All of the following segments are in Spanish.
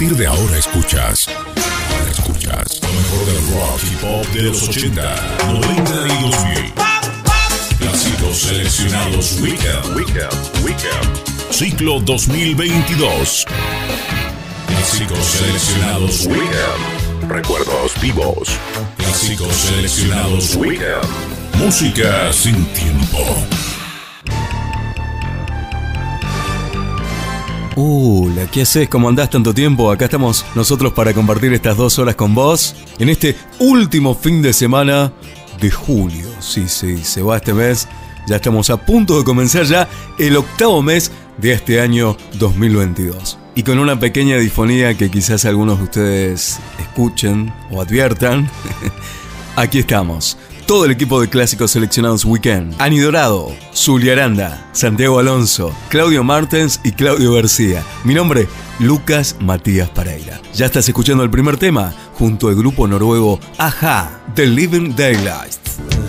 partir de ahora escuchas. Escuchas lo mejor del rock y pop de los 80, 90 y 2000. Clásicos seleccionados Weekend. Weekend. Weekend. Ciclo 2022. Clásicos seleccionados Weekend. Recuerdos vivos. Clásicos seleccionados Weekend. Música sin tiempo. Hola, ¿qué haces? ¿Cómo andás tanto tiempo? Acá estamos nosotros para compartir estas dos horas con vos en este último fin de semana de julio. Sí, sí, se va este mes. Ya estamos a punto de comenzar ya el octavo mes de este año 2022. Y con una pequeña difonía que quizás algunos de ustedes escuchen o adviertan, aquí estamos todo el equipo de clásicos seleccionados Weekend. Ani Dorado, Zulia Aranda, Santiago Alonso, Claudio Martens y Claudio García. Mi nombre, Lucas Matías Pareira. Ya estás escuchando el primer tema junto al grupo noruego Aja, The Living Daylight.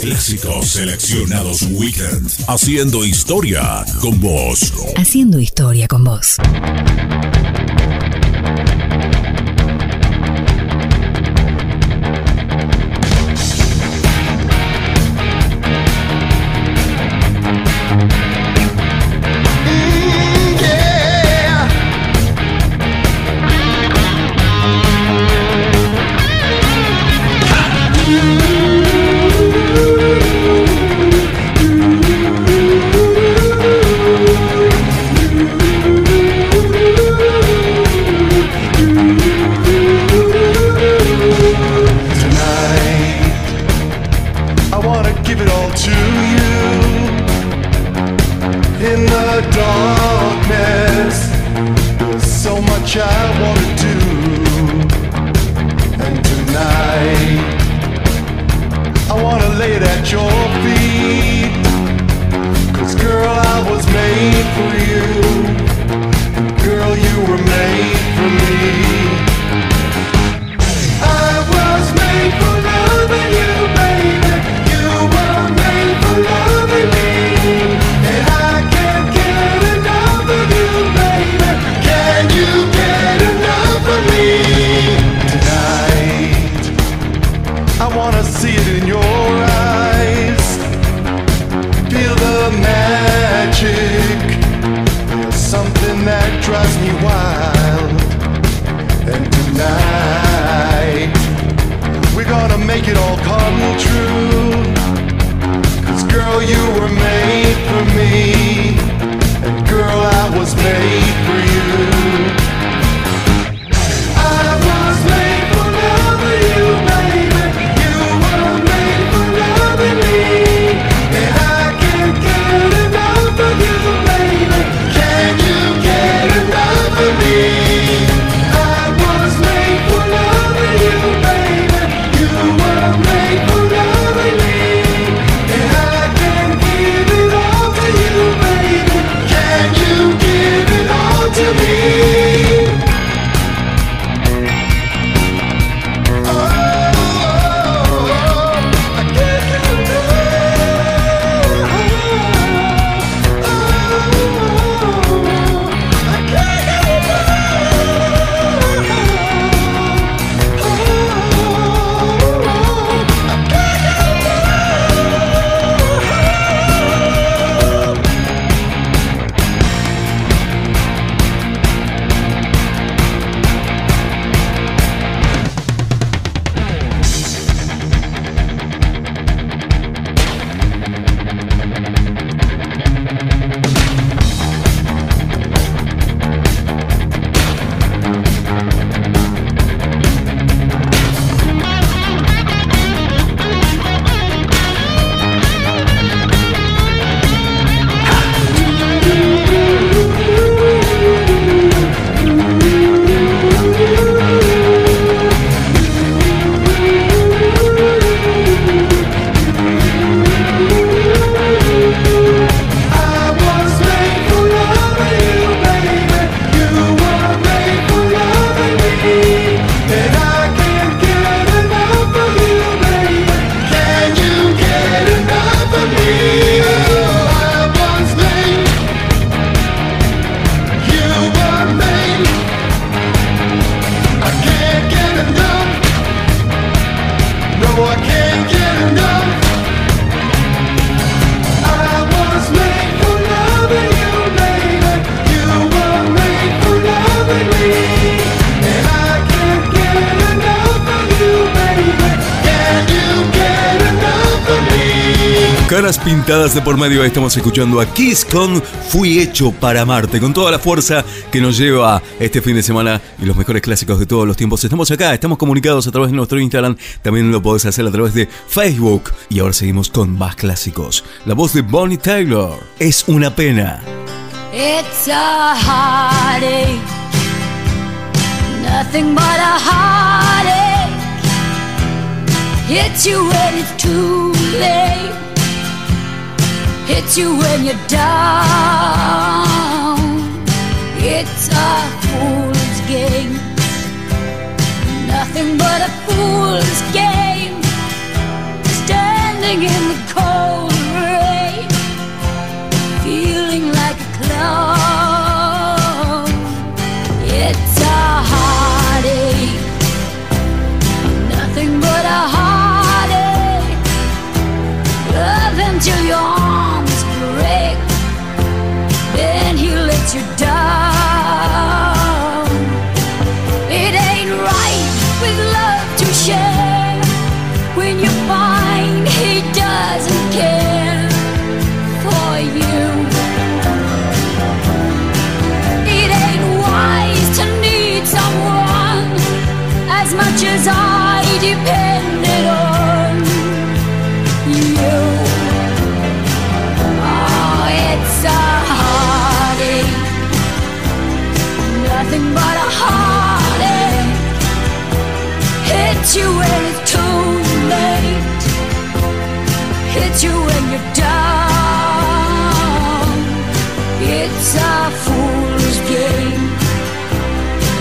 clásicos. Seleccionados Weekend. Haciendo historia con vos. Haciendo historia con vos. Por medio. Estamos escuchando a Kiss con Fui hecho para amarte, con toda la fuerza que nos lleva este fin de semana y los mejores clásicos de todos los tiempos. Estamos acá, estamos comunicados a través de nuestro Instagram, también lo podés hacer a través de Facebook. Y ahora seguimos con más clásicos. La voz de Bonnie Taylor, es una pena. It's a nothing but a heartache. Hits you when it's late, hits you when you're down. It's a fool's game, nothing but a fool's game. Standing in Hits you when it's too late, hits you when you're down. It's a fool's game,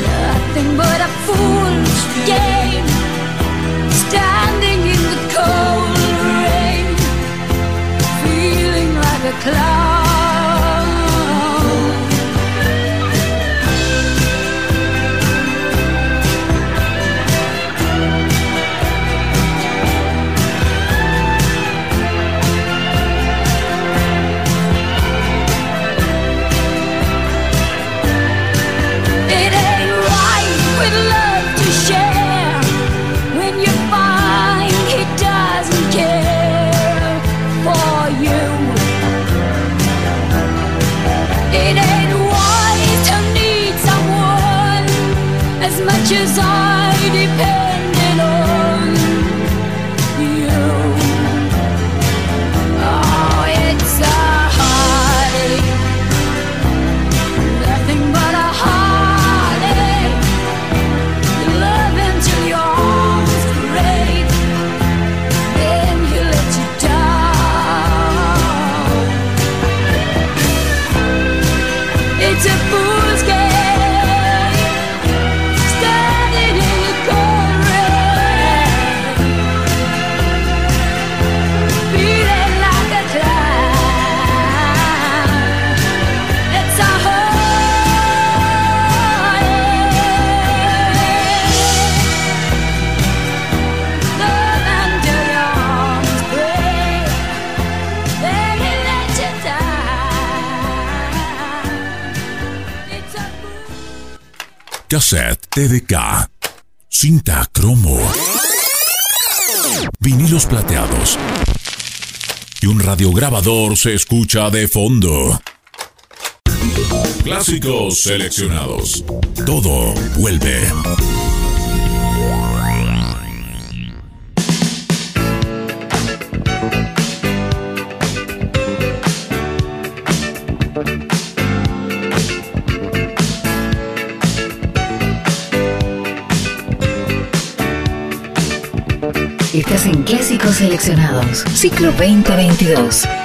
nothing but a fool's game. Standing in the cold rain, feeling like a clown. TDK. Cinta cromo. Vinilos plateados. Y un radiograbador se escucha de fondo. Clásicos seleccionados. Todo vuelve. Seleccionados, ciclo 2022.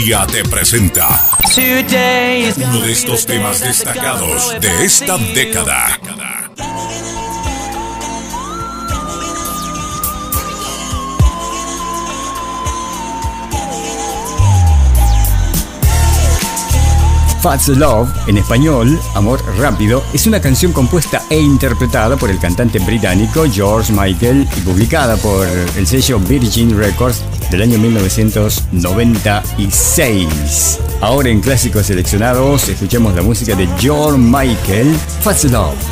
García te presenta uno de estos temas destacados de esta década. Fats Love, en español, Amor Rápido, es una canción compuesta e interpretada por el cantante británico George Michael y publicada por el sello Virgin Records del año 1996. Ahora en clásicos seleccionados, escuchamos la música de John Michael, Fast Love.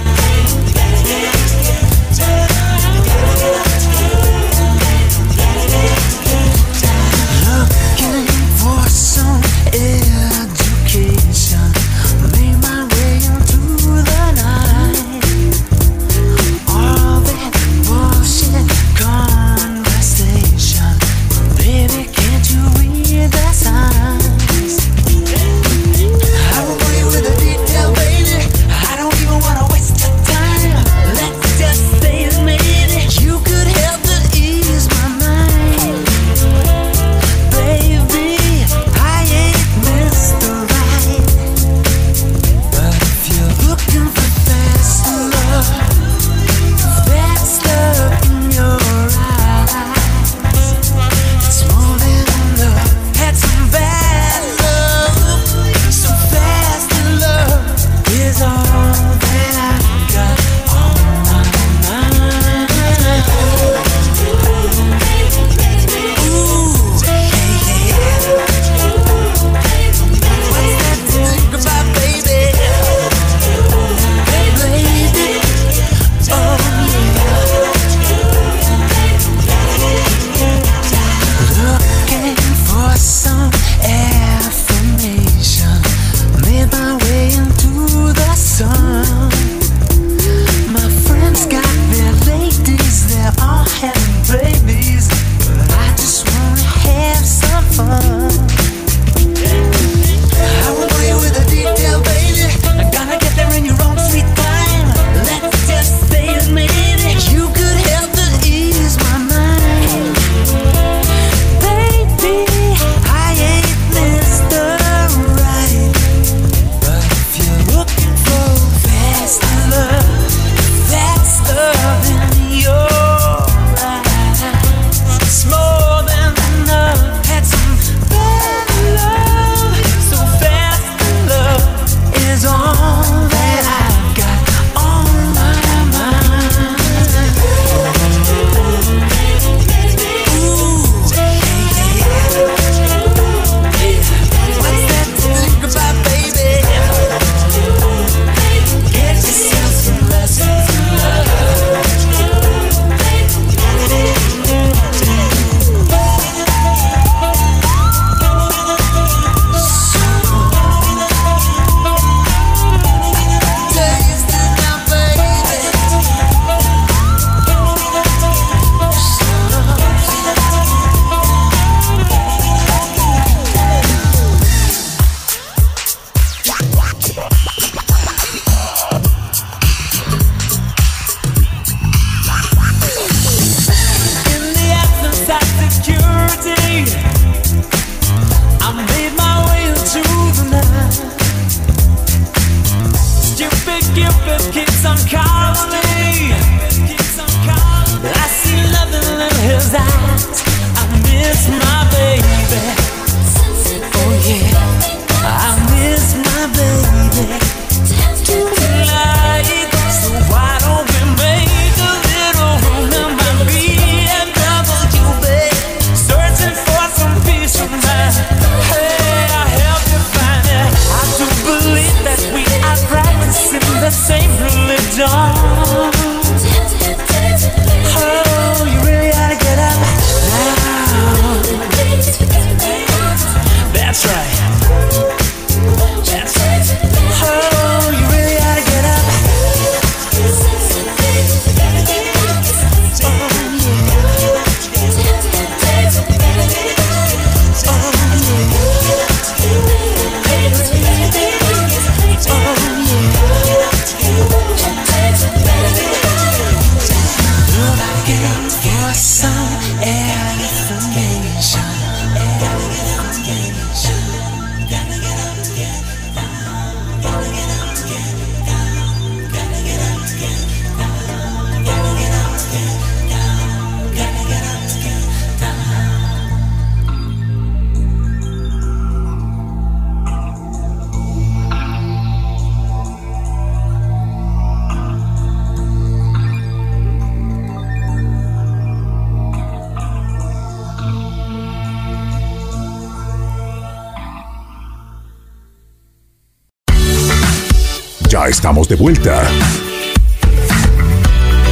Estamos de vuelta.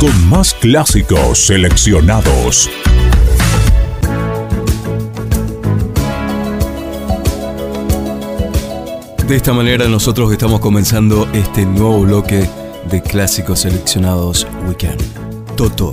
Con más clásicos seleccionados. De esta manera nosotros estamos comenzando este nuevo bloque de clásicos seleccionados Weekend. Toto,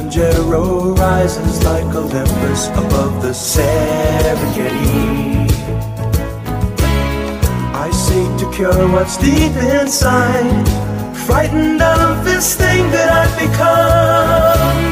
Kilimanjaro rises like Olympus above the Serengeti. I seek to cure what's deep inside, frightened of this thing that I've become.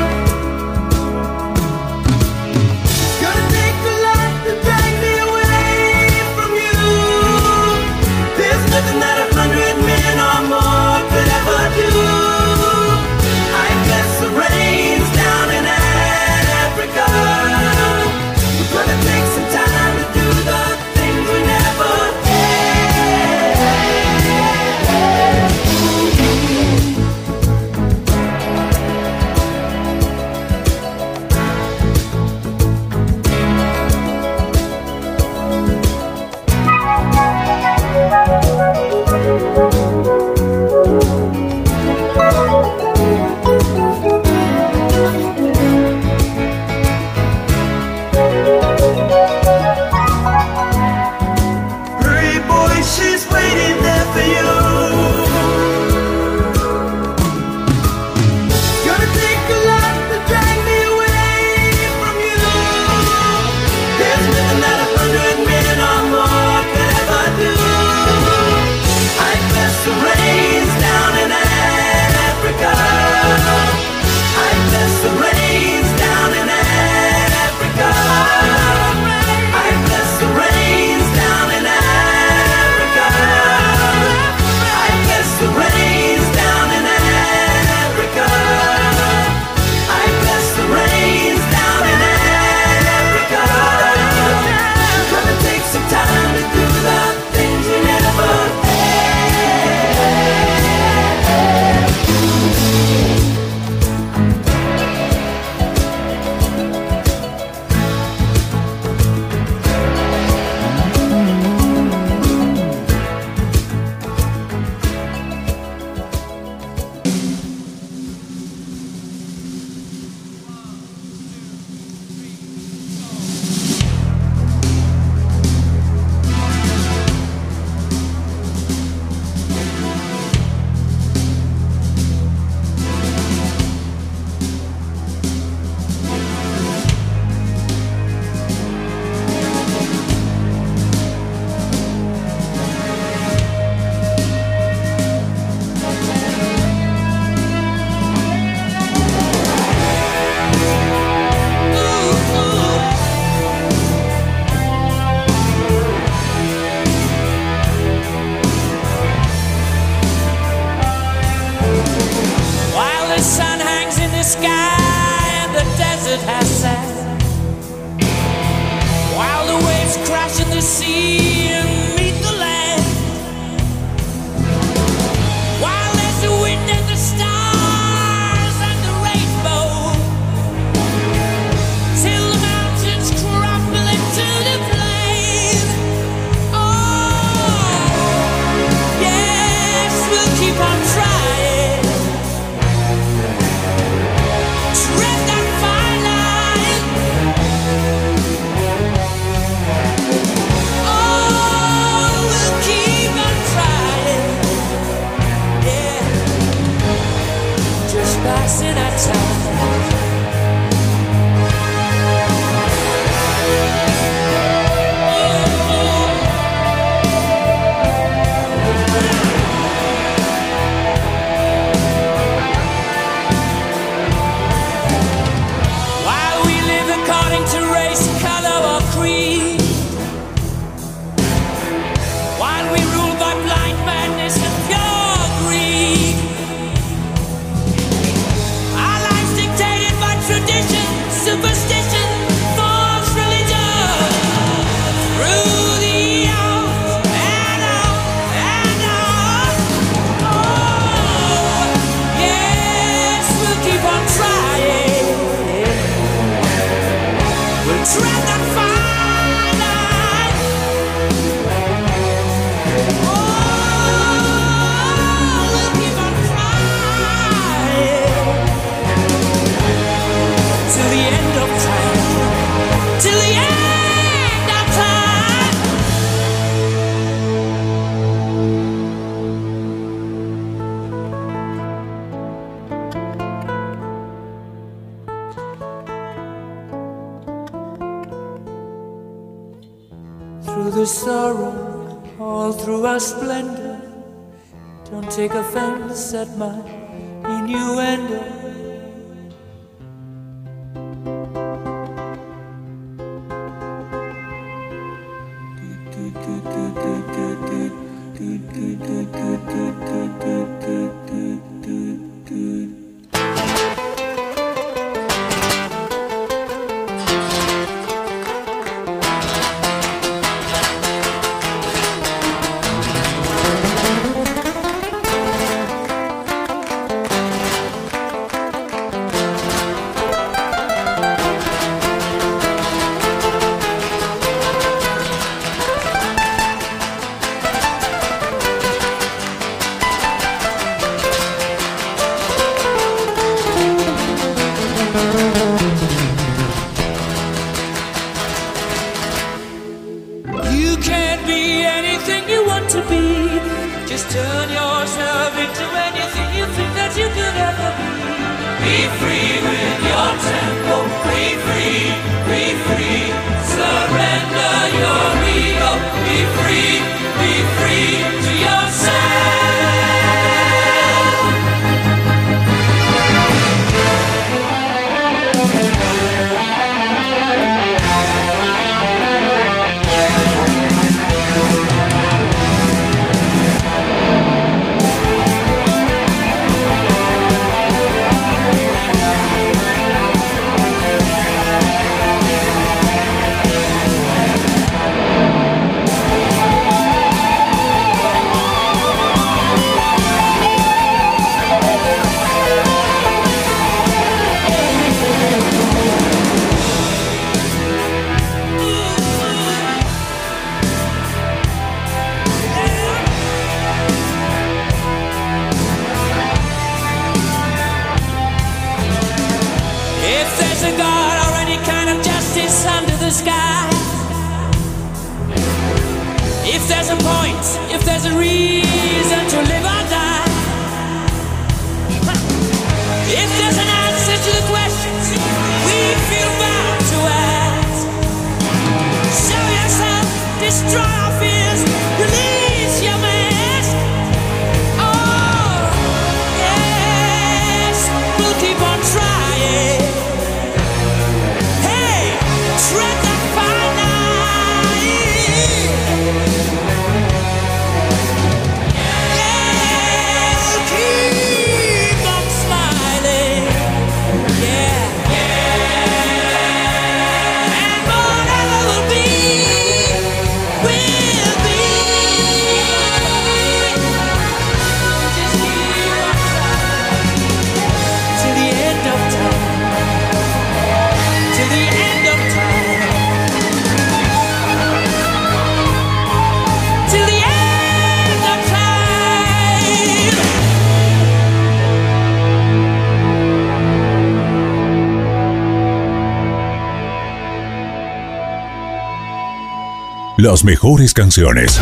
Las mejores canciones.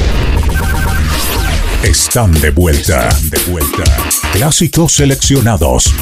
Están de vuelta, de vuelta. Clásicos seleccionados.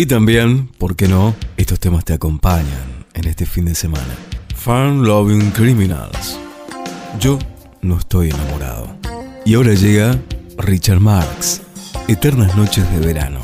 Y también, ¿por qué no? Estos temas te acompañan en este fin de semana. Farm Loving Criminals. Yo no estoy enamorado. Y ahora llega Richard Marx. Eternas noches de verano.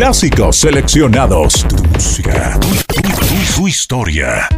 clásicos seleccionados. Tu música, tu, tu, tu, tu historia.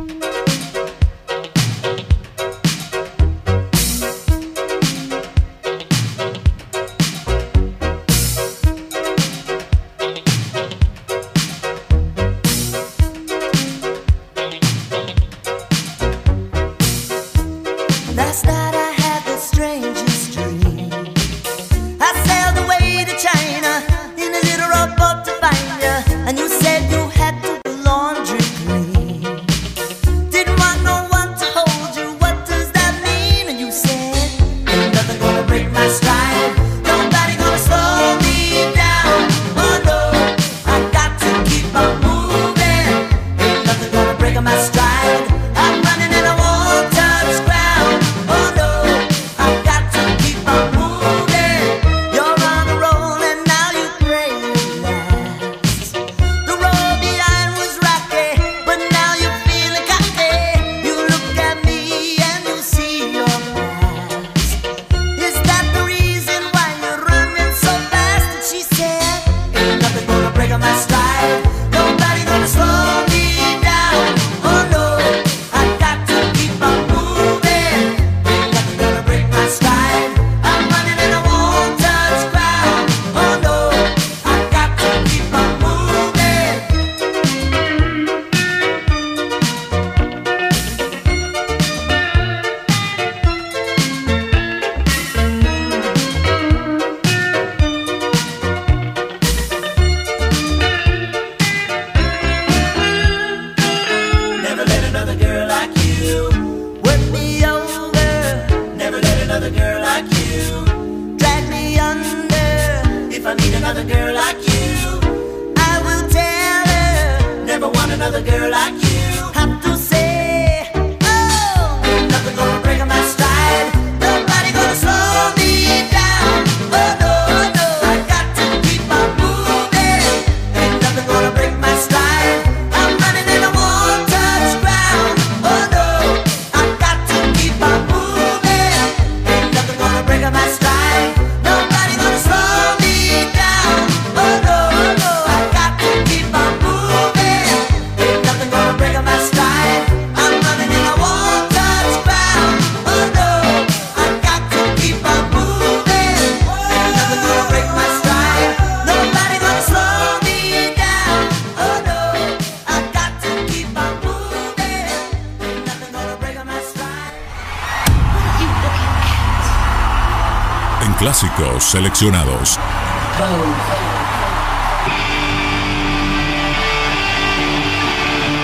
seleccionados.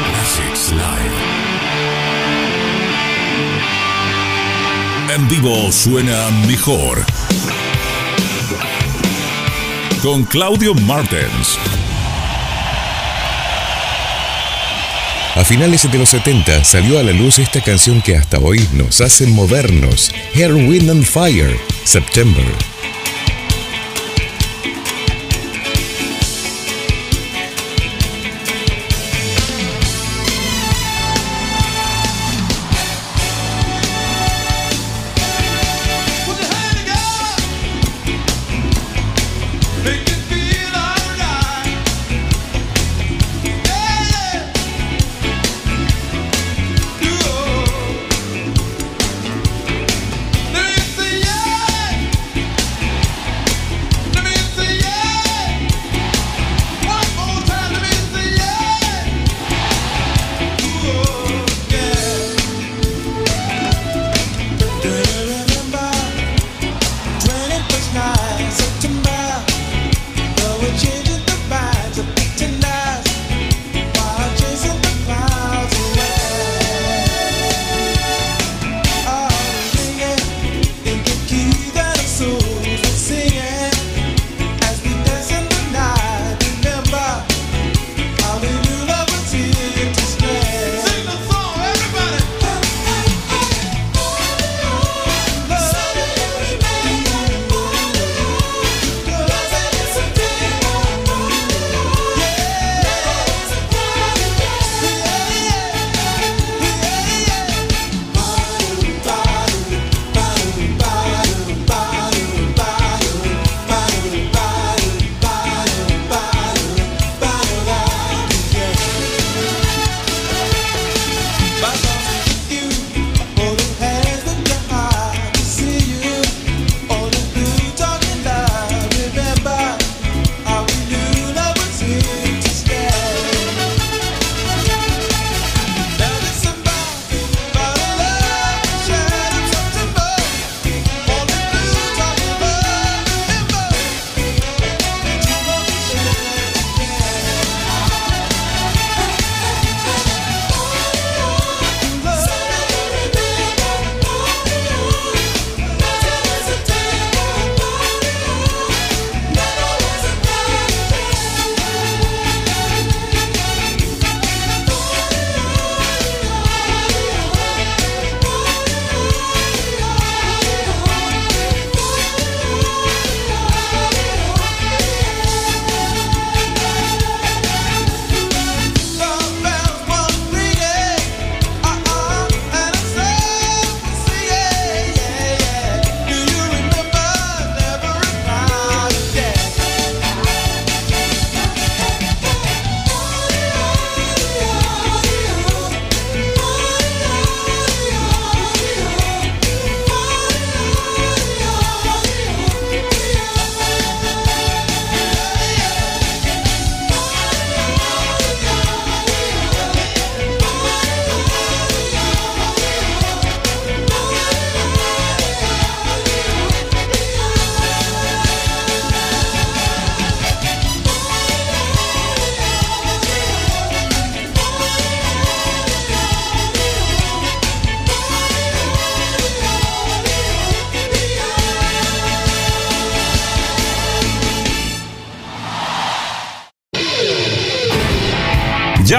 Classics Live. En vivo suena mejor. Con Claudio Martens. A finales de los 70 salió a la luz esta canción que hasta hoy nos hace movernos, Hair, Wind and Fire, September.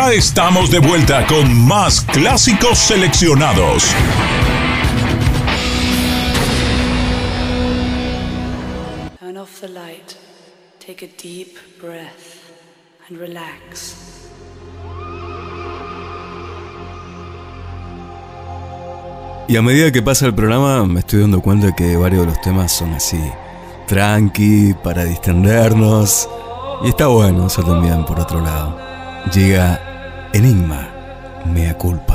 Ya estamos de vuelta con más clásicos seleccionados. Turn off the light, take a deep breath, and relax. Y a medida que pasa el programa me estoy dando cuenta que varios de los temas son así, tranqui, para distendernos. Y está bueno eso también, por otro lado. Llega Enigma, mea culpa.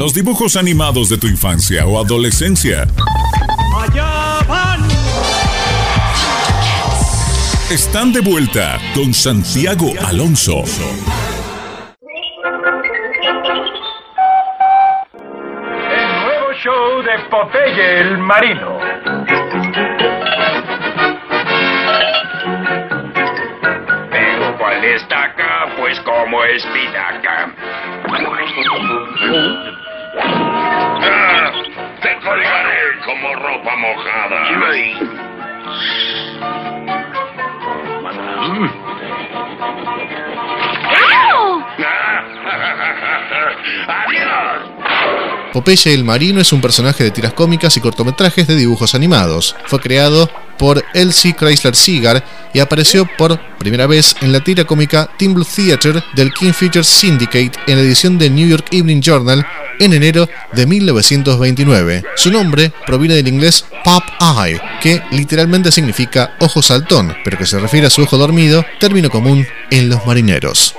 los dibujos animados de tu infancia o adolescencia. Allá van. Están de vuelta con Santiago Alonso. El nuevo show de Popeye el Marino. Vengo cual destaca, pues como espinaca. como ropa mojada. Popeye el Marino es un personaje de tiras cómicas y cortometrajes de dibujos animados. Fue creado por Elsie Chrysler Seagar y apareció por primera vez en la tira cómica Teen Blue Theater del King Features Syndicate en la edición de New York Evening Journal en enero de 1929. Su nombre proviene del inglés pop eye, que literalmente significa ojo saltón, pero que se refiere a su ojo dormido, término común en los marineros.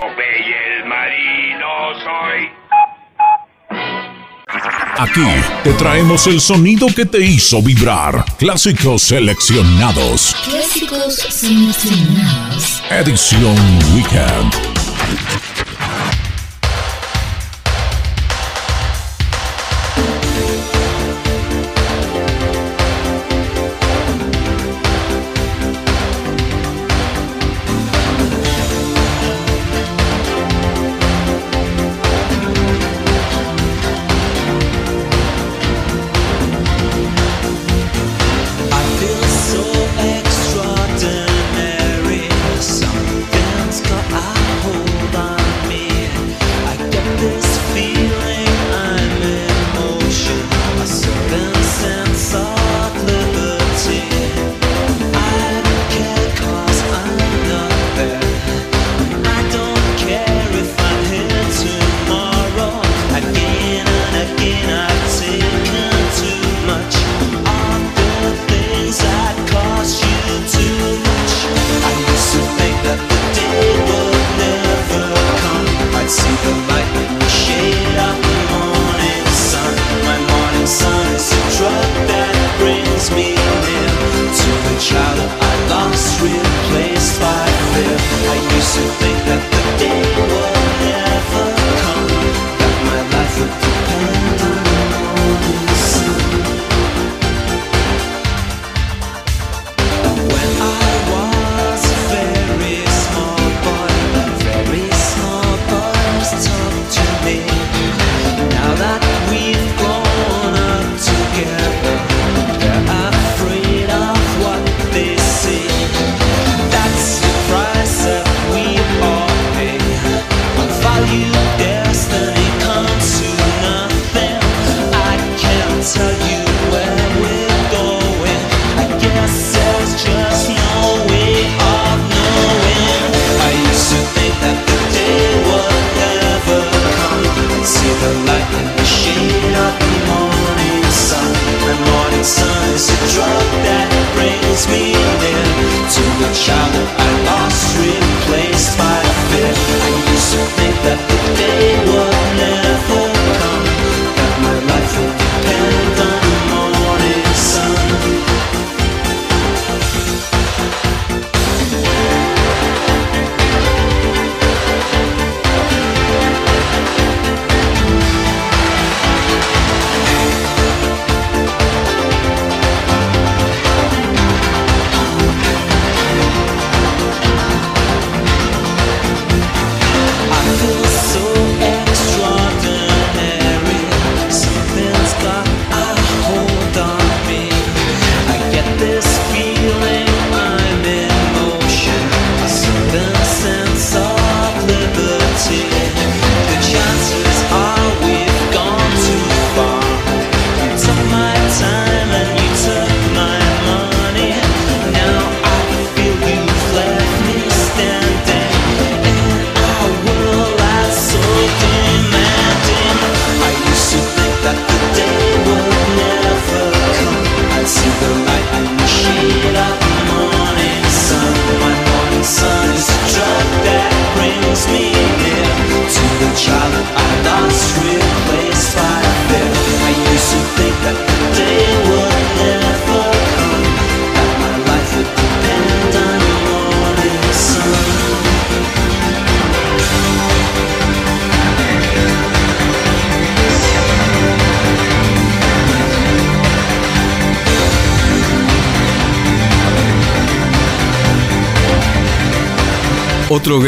Aquí te traemos el sonido que te hizo vibrar. Clásicos seleccionados. Clásicos seleccionados. Edición Weekend.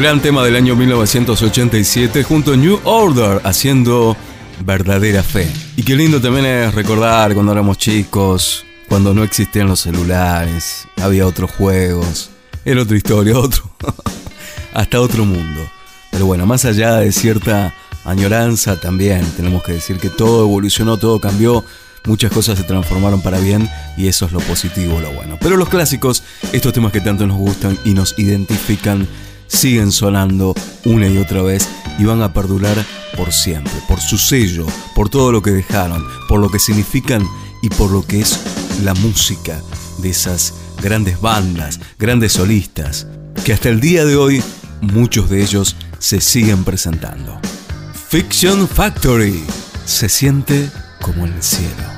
gran tema del año 1987 junto a New Order haciendo verdadera fe. Y qué lindo también es recordar cuando éramos chicos, cuando no existían los celulares, había otros juegos, era otra historia, otro, hasta otro mundo. Pero bueno, más allá de cierta añoranza también, tenemos que decir que todo evolucionó, todo cambió, muchas cosas se transformaron para bien y eso es lo positivo, lo bueno. Pero los clásicos, estos temas que tanto nos gustan y nos identifican, siguen sonando una y otra vez y van a perdurar por siempre, por su sello, por todo lo que dejaron, por lo que significan y por lo que es la música de esas grandes bandas, grandes solistas, que hasta el día de hoy muchos de ellos se siguen presentando. Fiction Factory se siente como en el cielo.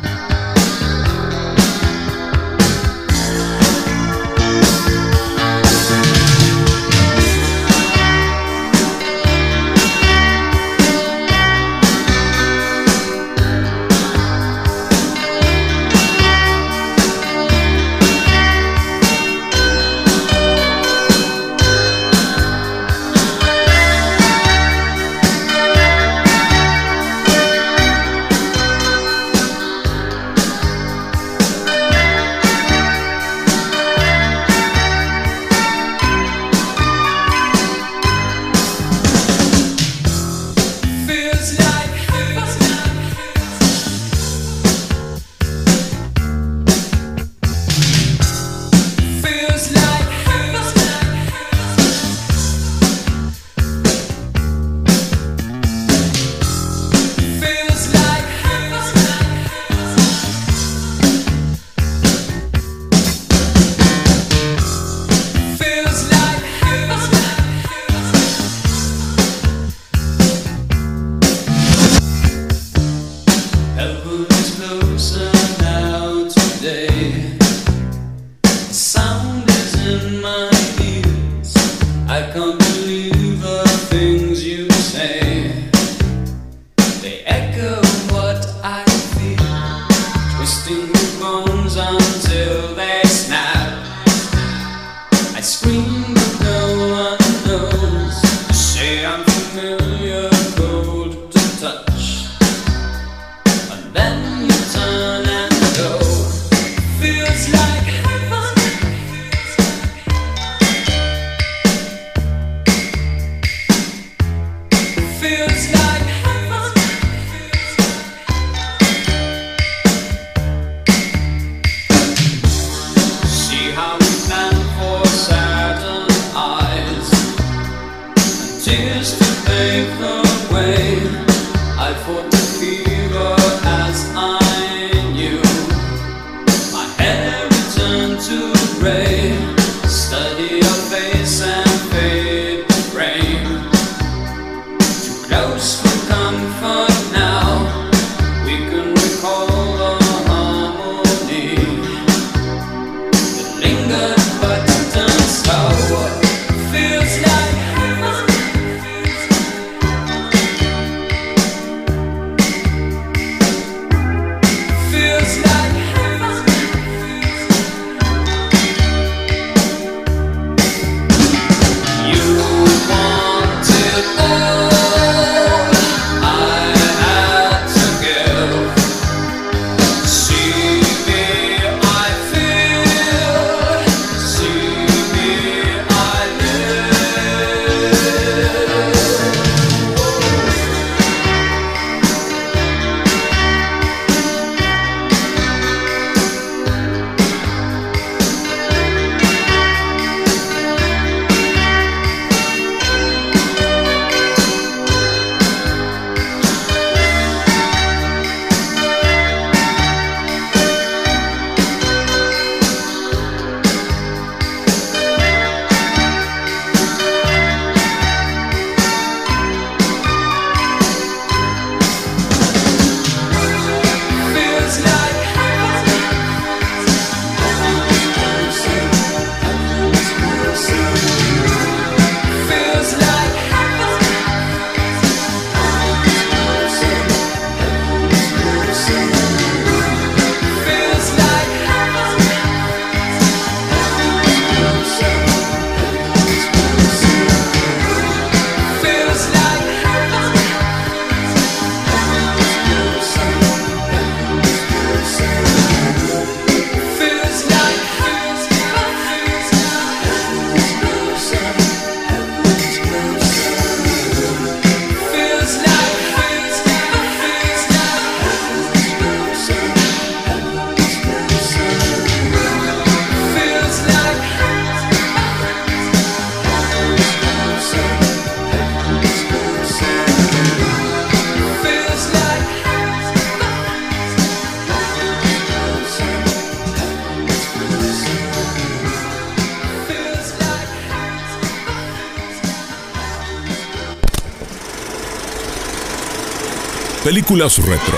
películas retro.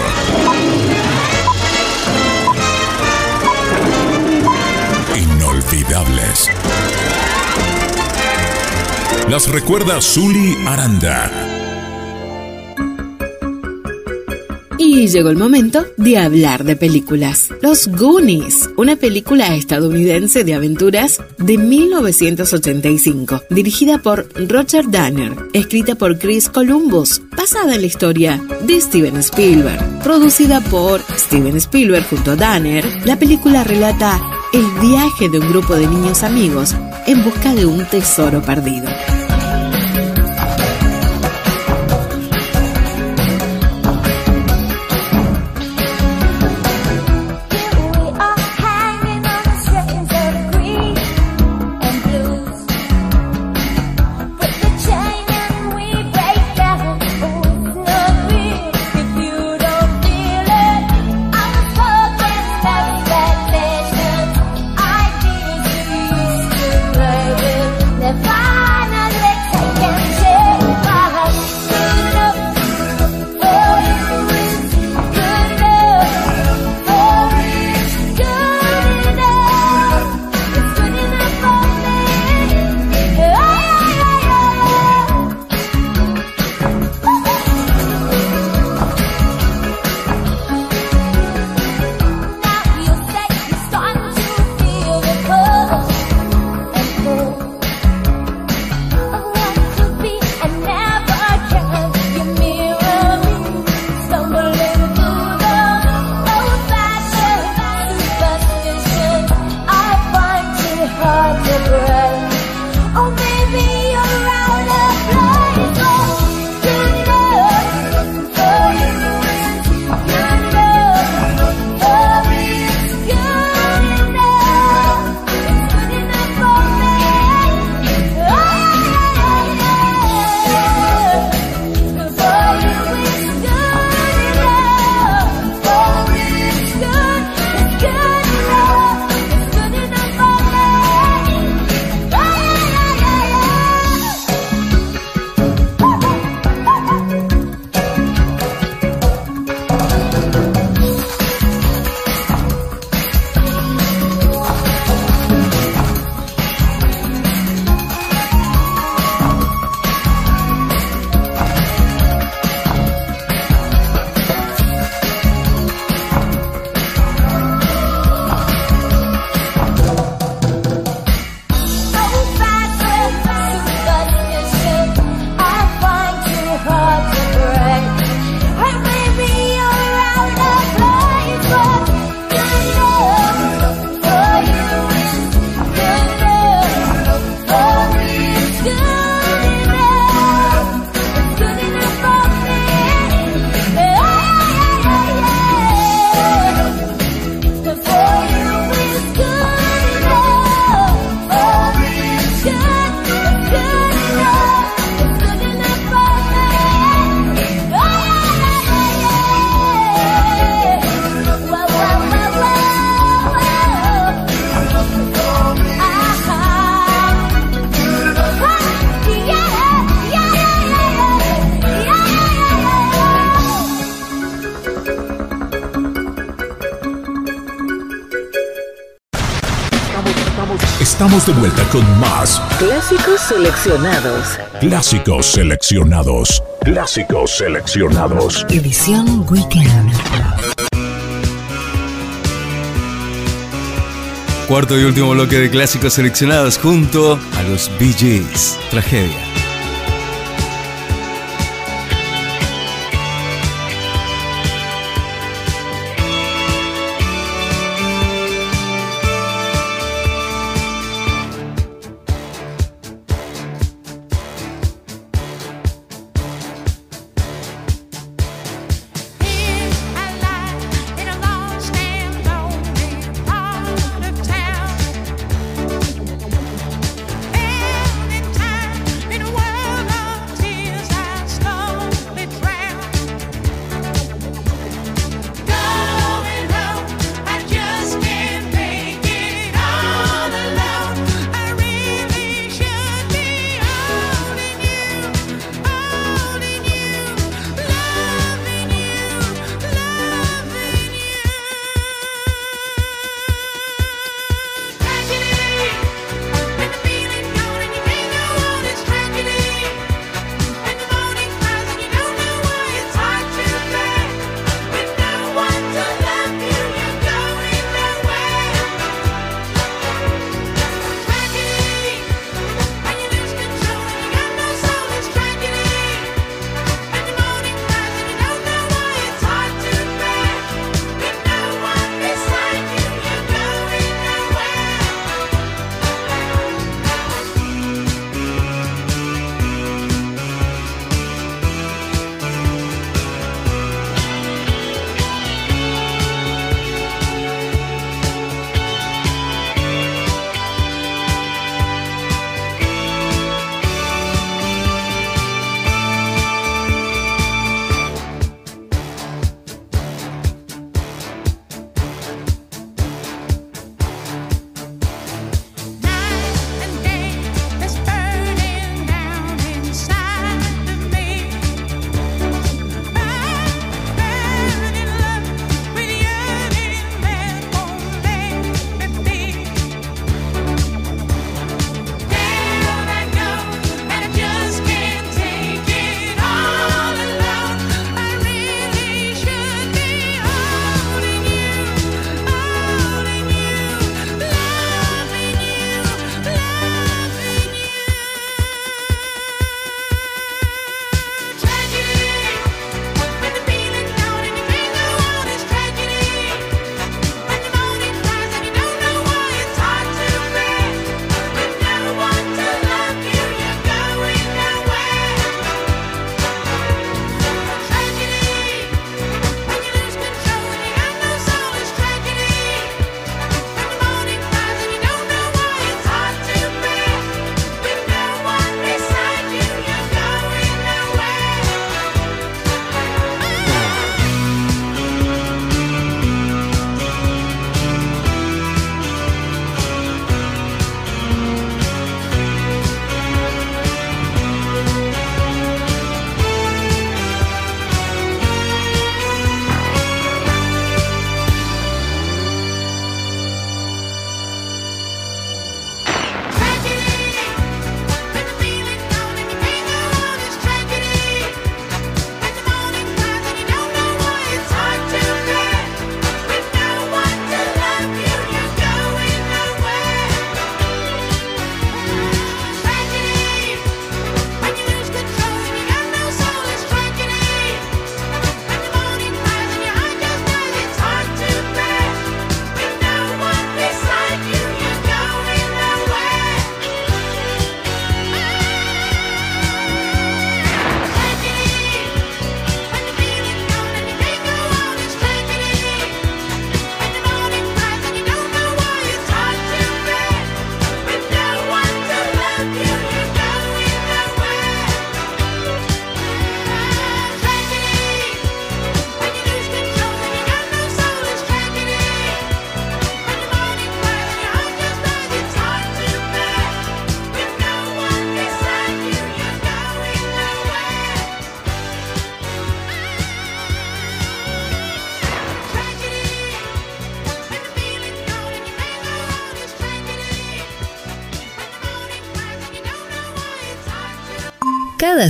Inolvidables. Las recuerda Zuli Aranda. Y llegó el momento de hablar de películas. Los Goonies, una película estadounidense de aventuras de 1985, dirigida por Roger Danner, escrita por Chris Columbus, basada en la historia de Steven Spielberg. Producida por Steven Spielberg junto a Danner, la película relata el viaje de un grupo de niños amigos en busca de un tesoro perdido. De vuelta con más Clásicos seleccionados. clásicos seleccionados. Clásicos seleccionados. Edición Weekend. Cuarto y último bloque de clásicos seleccionados junto a los Gees. Tragedia.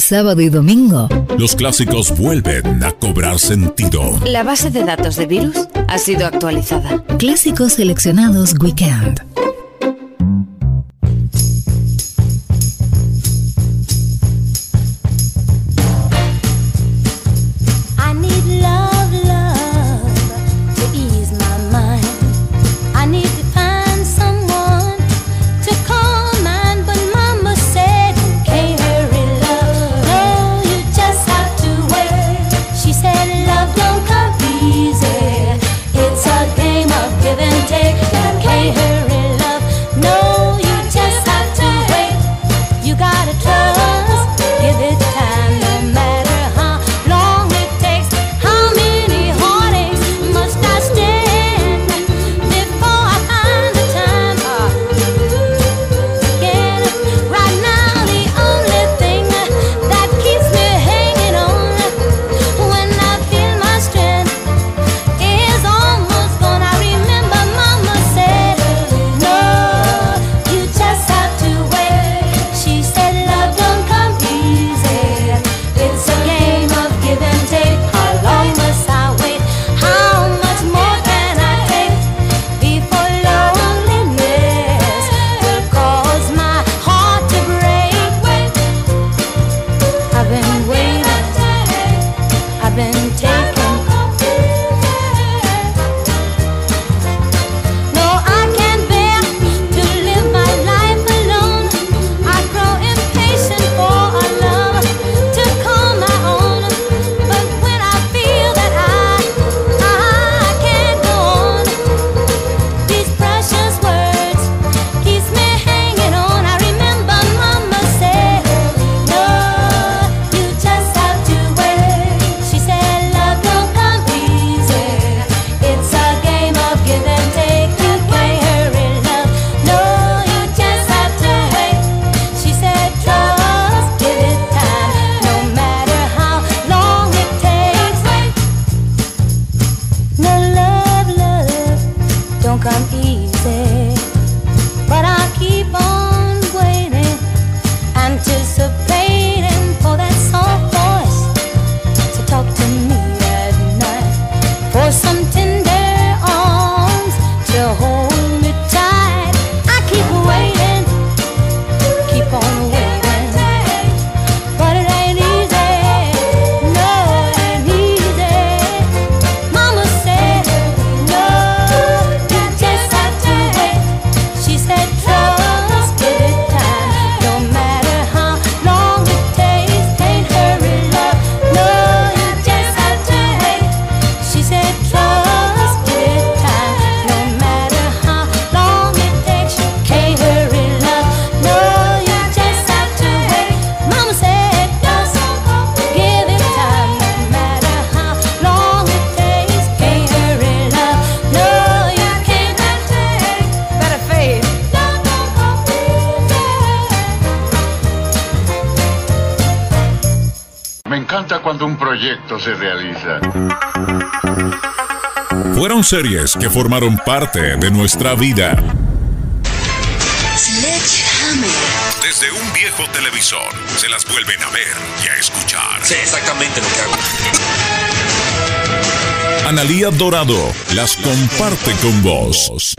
sábado y domingo. Los clásicos vuelven a cobrar sentido. La base de datos de virus ha sido actualizada. Clásicos seleccionados weekend. Fueron series que formaron parte de nuestra vida. Desde un viejo televisor se las vuelven a ver y a escuchar. Sé exactamente lo que hago. Analía Dorado las comparte con vos.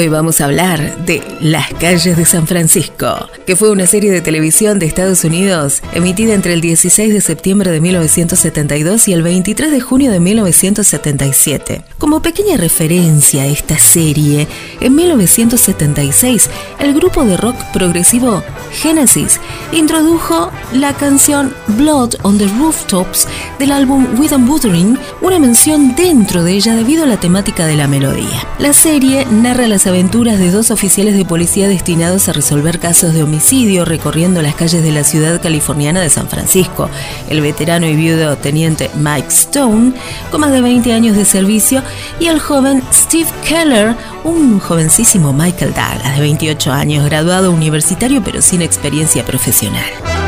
Hoy vamos a hablar de Las calles de San Francisco, que fue una serie de televisión de Estados Unidos emitida entre el 16 de septiembre de 1972 y el 23 de junio de 1977. Como pequeña referencia a esta serie, en 1976 el grupo de rock progresivo Genesis introdujo la canción Blood on the Rooftops del álbum With Wuthering, una mención dentro de ella debido a la temática de la melodía. La serie narra las aventuras de dos oficiales de policía destinados a resolver casos de homicidio recorriendo las calles de la ciudad californiana de San Francisco. El veterano y viudo teniente Mike Stone, con más de 20 años de servicio, y el joven Steve Keller, un jovencísimo Michael Douglas de 28 años, graduado universitario pero sin experiencia profesional.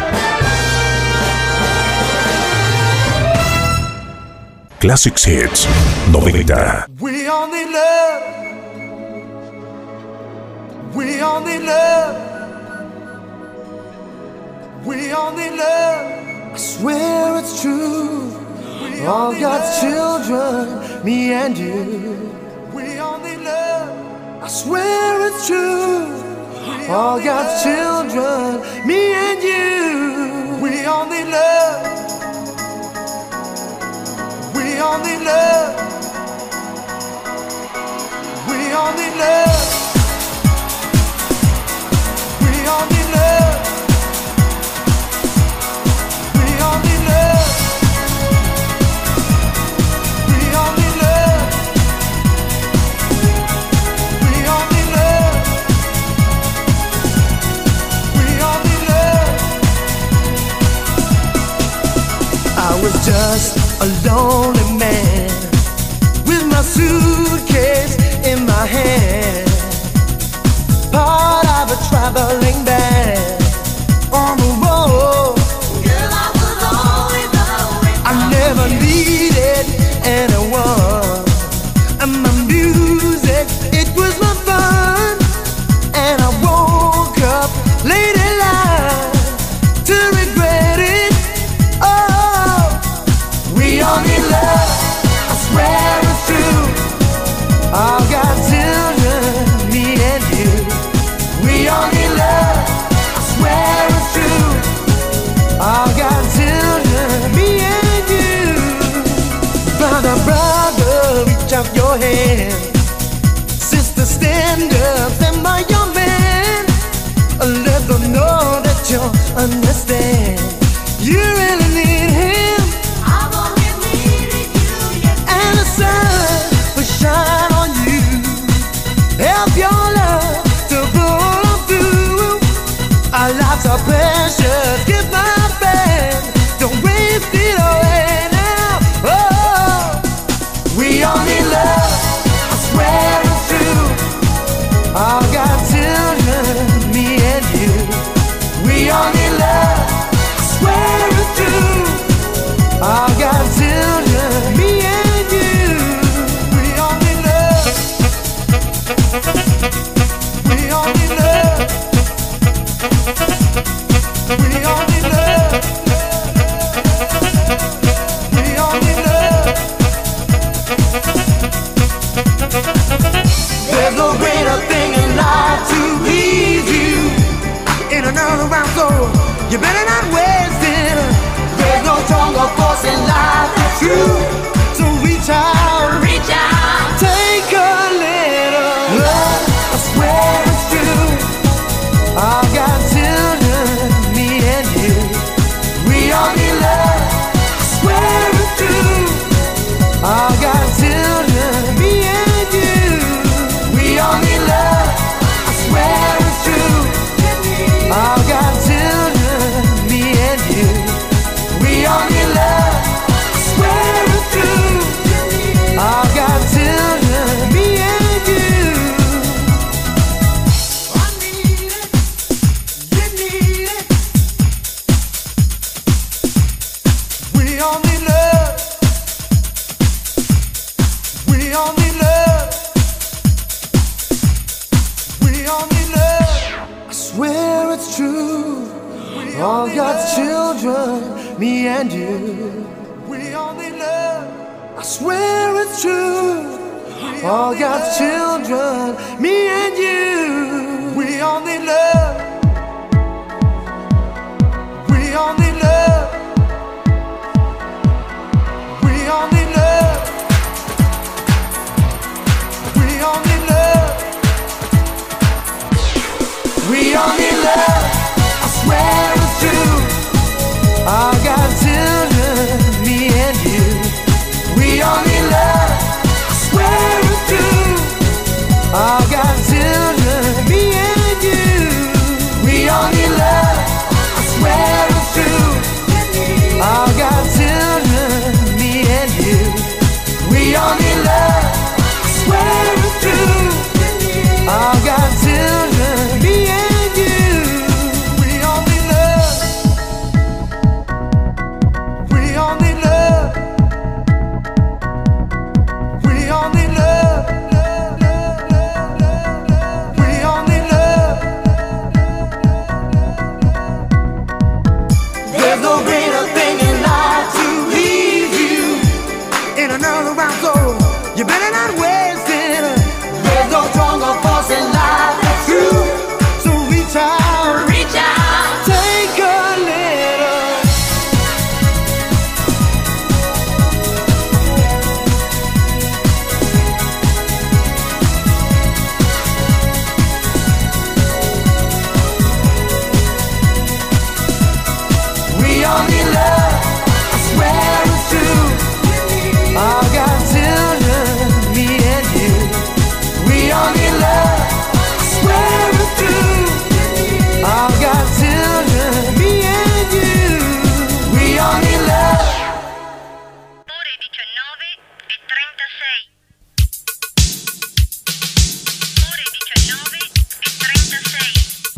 Classics Hits 90. We only love. We only love. We only love. I swear it's true. We all God's children, me and you. We only love. I swear it's true. All God's children, me and you. We only love. Only love. We love. We only love. We only love. We only love. We only love. We only love. I was just a suitcase in my hand, part of a traveling band on the road. Girl, I never needed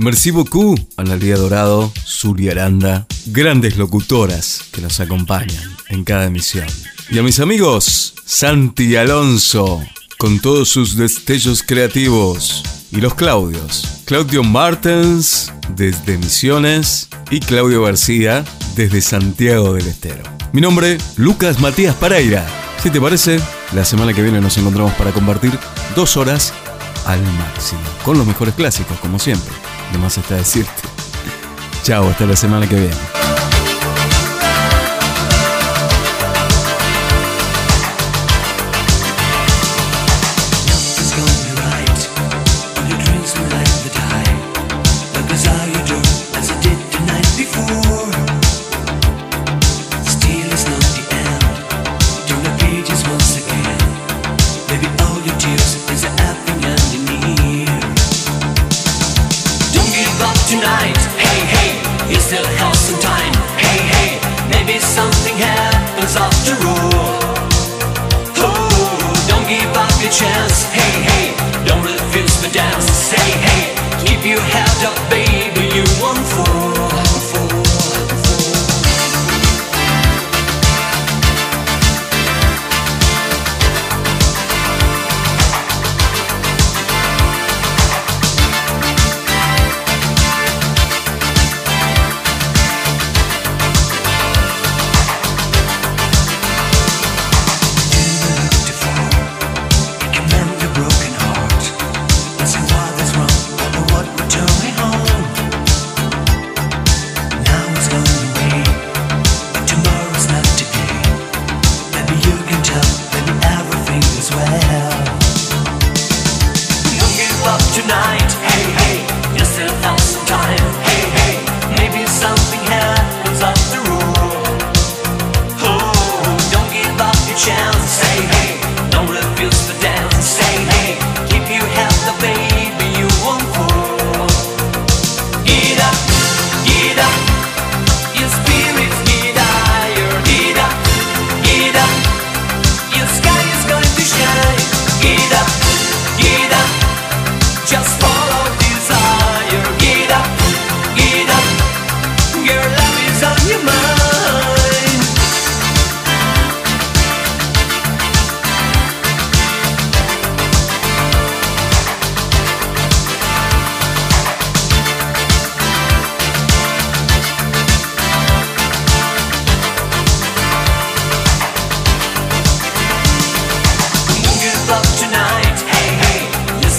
Merci beaucoup a Analia Dorado, Suri Aranda, grandes locutoras que nos acompañan en cada emisión. Y a mis amigos, Santi Alonso, con todos sus destellos creativos. Y los Claudios, Claudio Martens desde Misiones y Claudio García desde Santiago del Estero. Mi nombre, Lucas Matías Pereira. Si te parece, la semana que viene nos encontramos para compartir dos horas al máximo, con los mejores clásicos, como siempre. No más está decirte. Chao, hasta la semana que viene.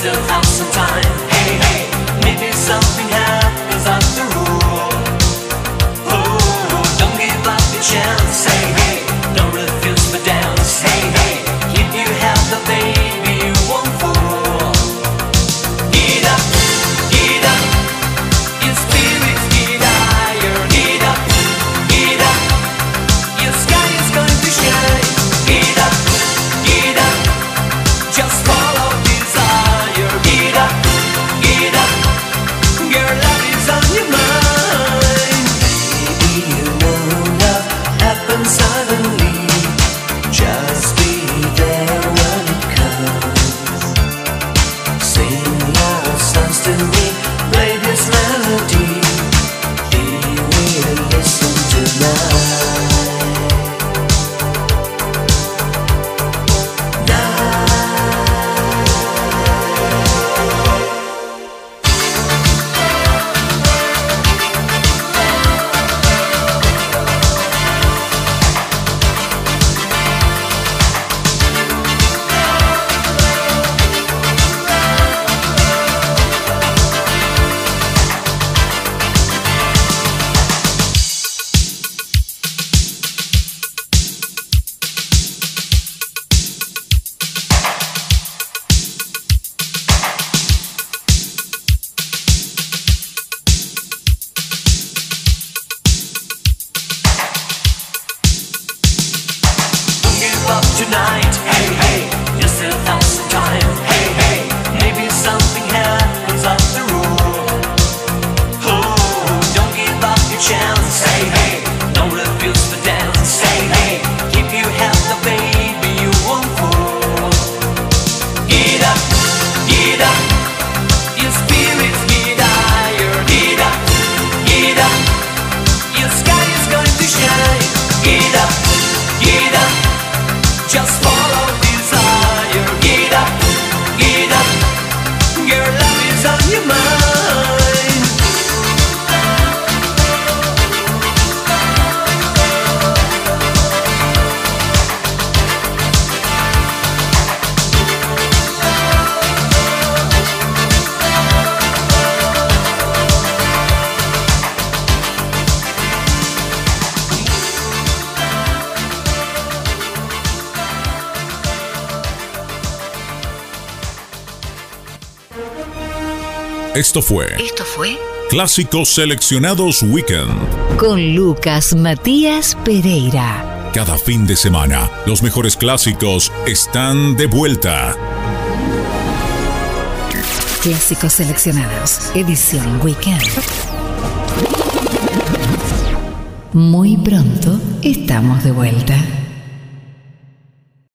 still have some time. Hey, hey, maybe something Esto fue Esto fue Clásicos Seleccionados Weekend. con Lucas Matías Pereira. Cada fin de semana, los mejores clásicos están de vuelta. Clásicos seleccionados. Edición Weekend. Muy pronto estamos de vuelta.